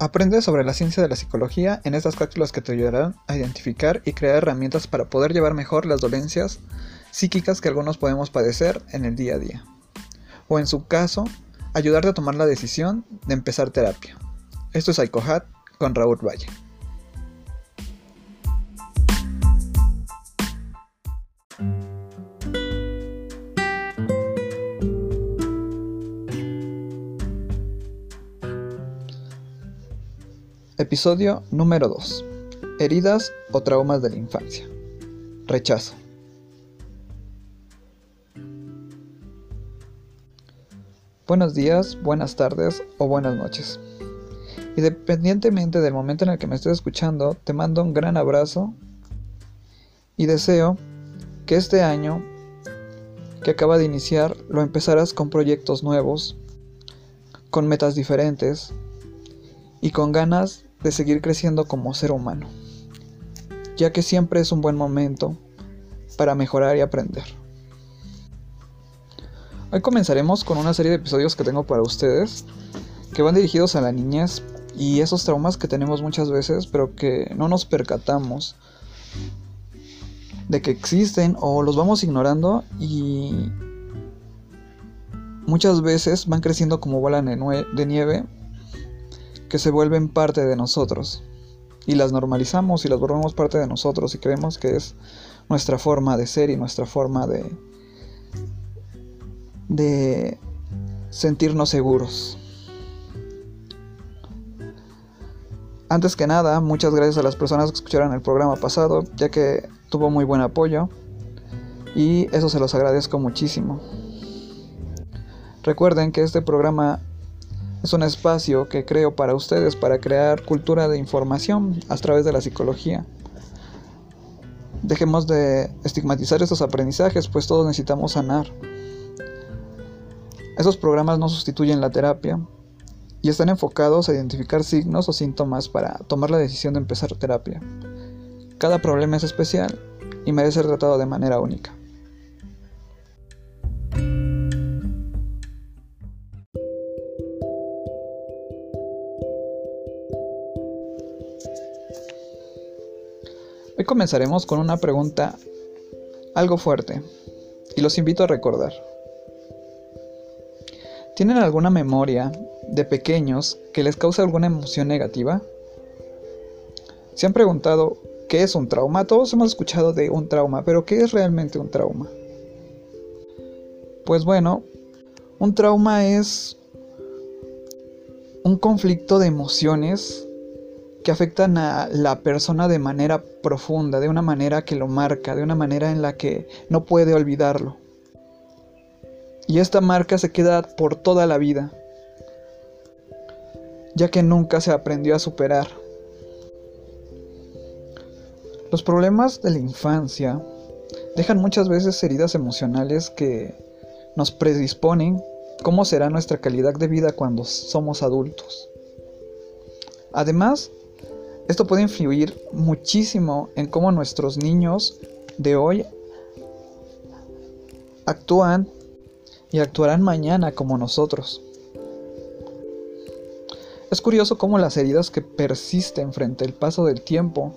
Aprende sobre la ciencia de la psicología en estas cápsulas que te ayudarán a identificar y crear herramientas para poder llevar mejor las dolencias psíquicas que algunos podemos padecer en el día a día. O en su caso, ayudarte a tomar la decisión de empezar terapia. Esto es Psychohat con Raúl Valle. Episodio número 2. Heridas o traumas de la infancia. Rechazo. Buenos días, buenas tardes o buenas noches. Independientemente del momento en el que me estés escuchando, te mando un gran abrazo y deseo que este año que acaba de iniciar lo empezarás con proyectos nuevos, con metas diferentes y con ganas de seguir creciendo como ser humano, ya que siempre es un buen momento para mejorar y aprender. Hoy comenzaremos con una serie de episodios que tengo para ustedes, que van dirigidos a la niñez y esos traumas que tenemos muchas veces, pero que no nos percatamos de que existen o los vamos ignorando y muchas veces van creciendo como bola de nieve que se vuelven parte de nosotros. Y las normalizamos y las volvemos parte de nosotros y creemos que es nuestra forma de ser y nuestra forma de, de sentirnos seguros. Antes que nada, muchas gracias a las personas que escucharon el programa pasado, ya que tuvo muy buen apoyo y eso se los agradezco muchísimo. Recuerden que este programa es un espacio que creo para ustedes para crear cultura de información a través de la psicología. Dejemos de estigmatizar estos aprendizajes, pues todos necesitamos sanar. Esos programas no sustituyen la terapia y están enfocados a identificar signos o síntomas para tomar la decisión de empezar terapia. Cada problema es especial y merece ser tratado de manera única. Comenzaremos con una pregunta algo fuerte y los invito a recordar. ¿Tienen alguna memoria de pequeños que les causa alguna emoción negativa? ¿Se han preguntado qué es un trauma? Todos hemos escuchado de un trauma, pero ¿qué es realmente un trauma? Pues bueno, un trauma es un conflicto de emociones que afectan a la persona de manera profunda, de una manera que lo marca, de una manera en la que no puede olvidarlo. Y esta marca se queda por toda la vida, ya que nunca se aprendió a superar. Los problemas de la infancia dejan muchas veces heridas emocionales que nos predisponen cómo será nuestra calidad de vida cuando somos adultos. Además, esto puede influir muchísimo en cómo nuestros niños de hoy actúan y actuarán mañana como nosotros. Es curioso cómo las heridas que persisten frente al paso del tiempo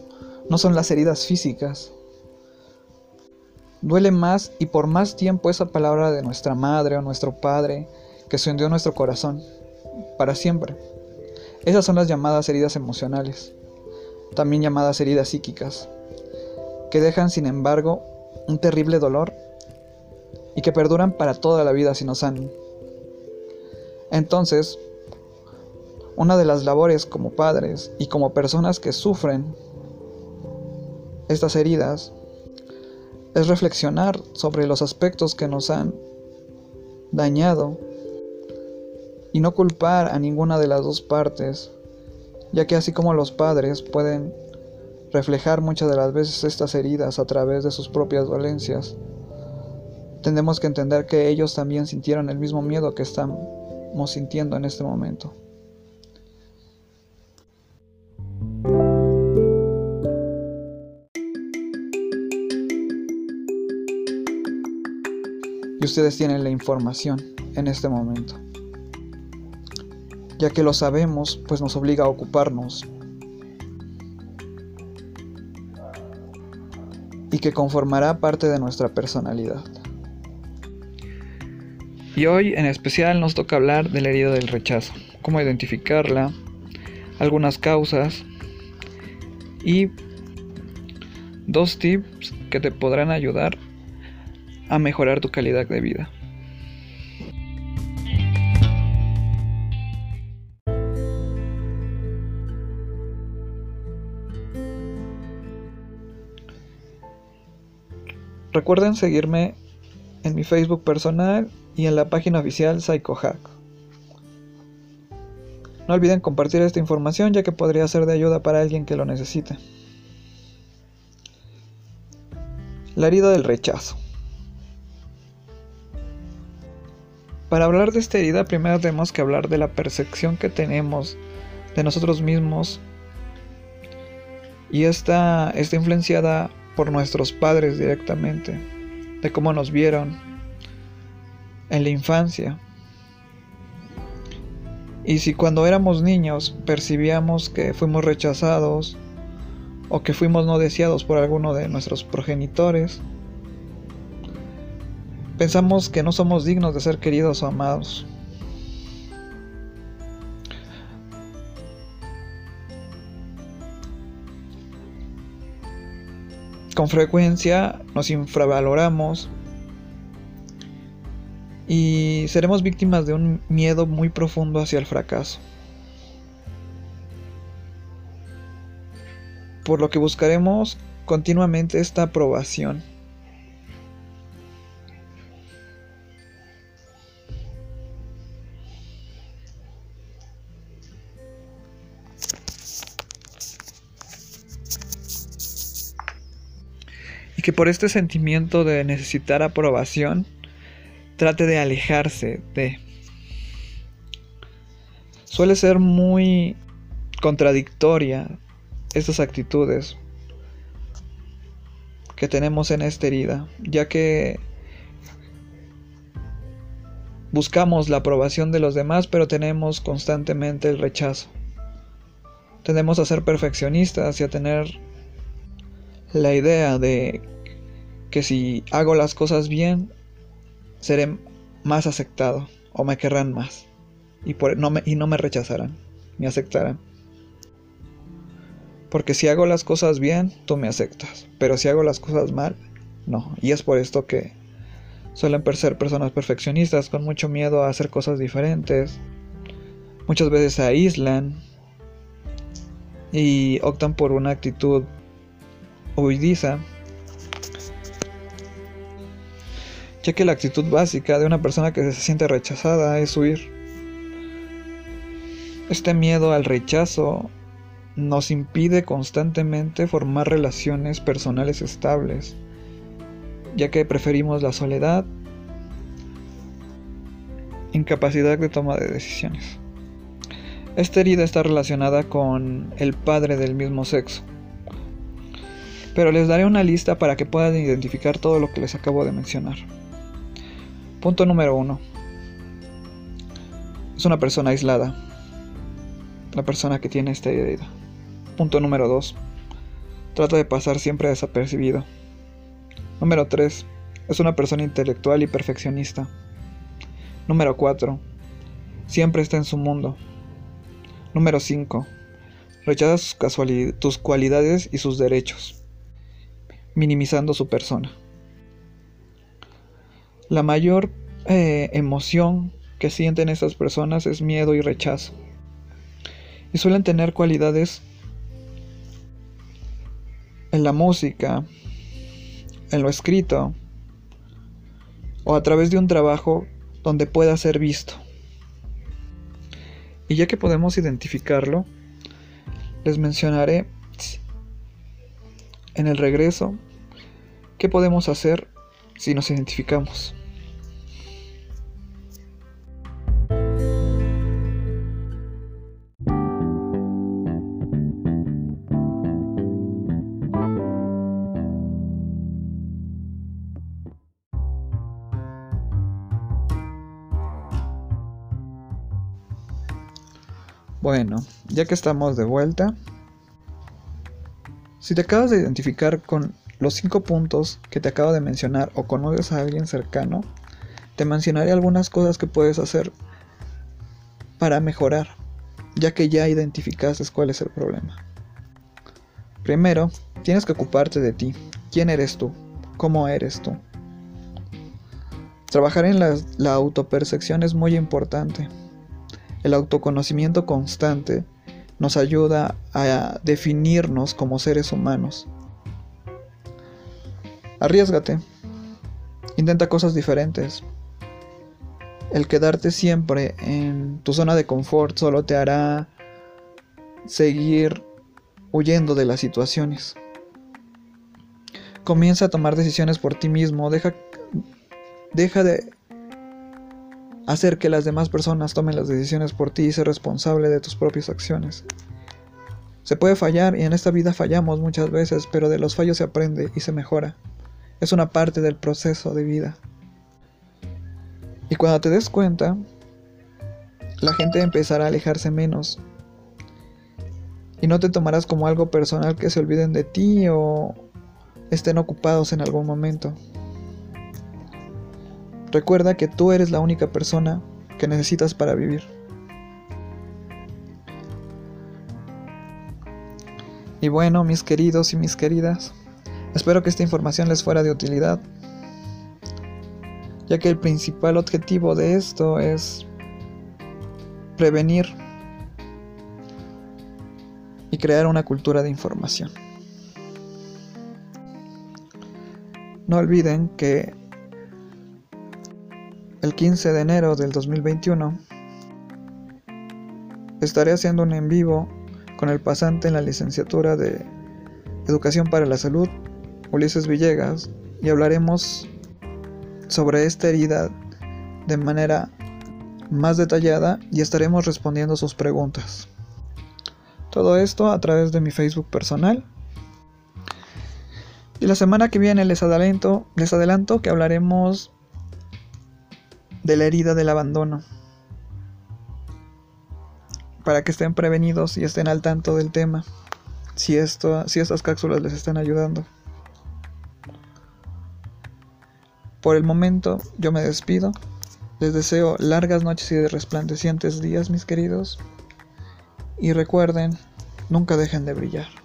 no son las heridas físicas. Duele más y por más tiempo esa palabra de nuestra madre o nuestro padre que se hundió en nuestro corazón, para siempre. Esas son las llamadas heridas emocionales también llamadas heridas psíquicas, que dejan sin embargo un terrible dolor y que perduran para toda la vida si no sanan. Entonces, una de las labores como padres y como personas que sufren estas heridas es reflexionar sobre los aspectos que nos han dañado y no culpar a ninguna de las dos partes ya que así como los padres pueden reflejar muchas de las veces estas heridas a través de sus propias dolencias, tenemos que entender que ellos también sintieron el mismo miedo que estamos sintiendo en este momento. Y ustedes tienen la información en este momento ya que lo sabemos, pues nos obliga a ocuparnos. Y que conformará parte de nuestra personalidad. Y hoy en especial nos toca hablar de la herida del rechazo, cómo identificarla, algunas causas y dos tips que te podrán ayudar a mejorar tu calidad de vida. Recuerden seguirme en mi Facebook personal y en la página oficial PsychoHack. No olviden compartir esta información ya que podría ser de ayuda para alguien que lo necesite. La herida del rechazo. Para hablar de esta herida primero tenemos que hablar de la percepción que tenemos de nosotros mismos y esta está influenciada por nuestros padres directamente, de cómo nos vieron en la infancia. Y si cuando éramos niños percibíamos que fuimos rechazados o que fuimos no deseados por alguno de nuestros progenitores, pensamos que no somos dignos de ser queridos o amados. Con frecuencia nos infravaloramos y seremos víctimas de un miedo muy profundo hacia el fracaso. Por lo que buscaremos continuamente esta aprobación. Que por este sentimiento de necesitar aprobación, trate de alejarse de... Suele ser muy contradictoria estas actitudes que tenemos en esta herida, ya que buscamos la aprobación de los demás, pero tenemos constantemente el rechazo. Tendemos a ser perfeccionistas y a tener la idea de que si hago las cosas bien, seré más aceptado o me querrán más y, no me, y no me rechazarán, me aceptarán. Porque si hago las cosas bien, tú me aceptas, pero si hago las cosas mal, no. Y es por esto que suelen ser personas perfeccionistas con mucho miedo a hacer cosas diferentes. Muchas veces se aíslan y optan por una actitud huidiza ya que la actitud básica de una persona que se siente rechazada es huir. Este miedo al rechazo nos impide constantemente formar relaciones personales estables, ya que preferimos la soledad, incapacidad de toma de decisiones. Esta herida está relacionada con el padre del mismo sexo, pero les daré una lista para que puedan identificar todo lo que les acabo de mencionar. Punto número uno. Es una persona aislada. La persona que tiene esta herida. Punto número dos. Trata de pasar siempre desapercibido. Número 3. Es una persona intelectual y perfeccionista. Número 4. Siempre está en su mundo. Número 5. Rechaza tus cualidades y sus derechos, minimizando su persona. La mayor eh, emoción que sienten estas personas es miedo y rechazo. Y suelen tener cualidades en la música, en lo escrito, o a través de un trabajo donde pueda ser visto. Y ya que podemos identificarlo, les mencionaré en el regreso, ¿qué podemos hacer si nos identificamos? Bueno, ya que estamos de vuelta, si te acabas de identificar con los cinco puntos que te acabo de mencionar o conoces a alguien cercano, te mencionaré algunas cosas que puedes hacer para mejorar, ya que ya identificaste cuál es el problema. Primero, tienes que ocuparte de ti. ¿Quién eres tú? ¿Cómo eres tú? Trabajar en la, la autopercepción es muy importante. El autoconocimiento constante nos ayuda a definirnos como seres humanos. Arriesgate. Intenta cosas diferentes. El quedarte siempre en tu zona de confort solo te hará seguir huyendo de las situaciones. Comienza a tomar decisiones por ti mismo. Deja, deja de hacer que las demás personas tomen las decisiones por ti y ser responsable de tus propias acciones. Se puede fallar y en esta vida fallamos muchas veces, pero de los fallos se aprende y se mejora. Es una parte del proceso de vida. Y cuando te des cuenta, la gente empezará a alejarse menos. Y no te tomarás como algo personal que se olviden de ti o estén ocupados en algún momento. Recuerda que tú eres la única persona que necesitas para vivir. Y bueno, mis queridos y mis queridas, espero que esta información les fuera de utilidad, ya que el principal objetivo de esto es prevenir y crear una cultura de información. No olviden que el 15 de enero del 2021 estaré haciendo un en vivo con el pasante en la licenciatura de Educación para la Salud, Ulises Villegas, y hablaremos sobre esta herida de manera más detallada y estaremos respondiendo sus preguntas. Todo esto a través de mi Facebook personal. Y la semana que viene les adelanto, les adelanto que hablaremos de la herida del abandono. Para que estén prevenidos y estén al tanto del tema. Si, esto, si estas cápsulas les están ayudando. Por el momento yo me despido. Les deseo largas noches y de resplandecientes días, mis queridos. Y recuerden, nunca dejen de brillar.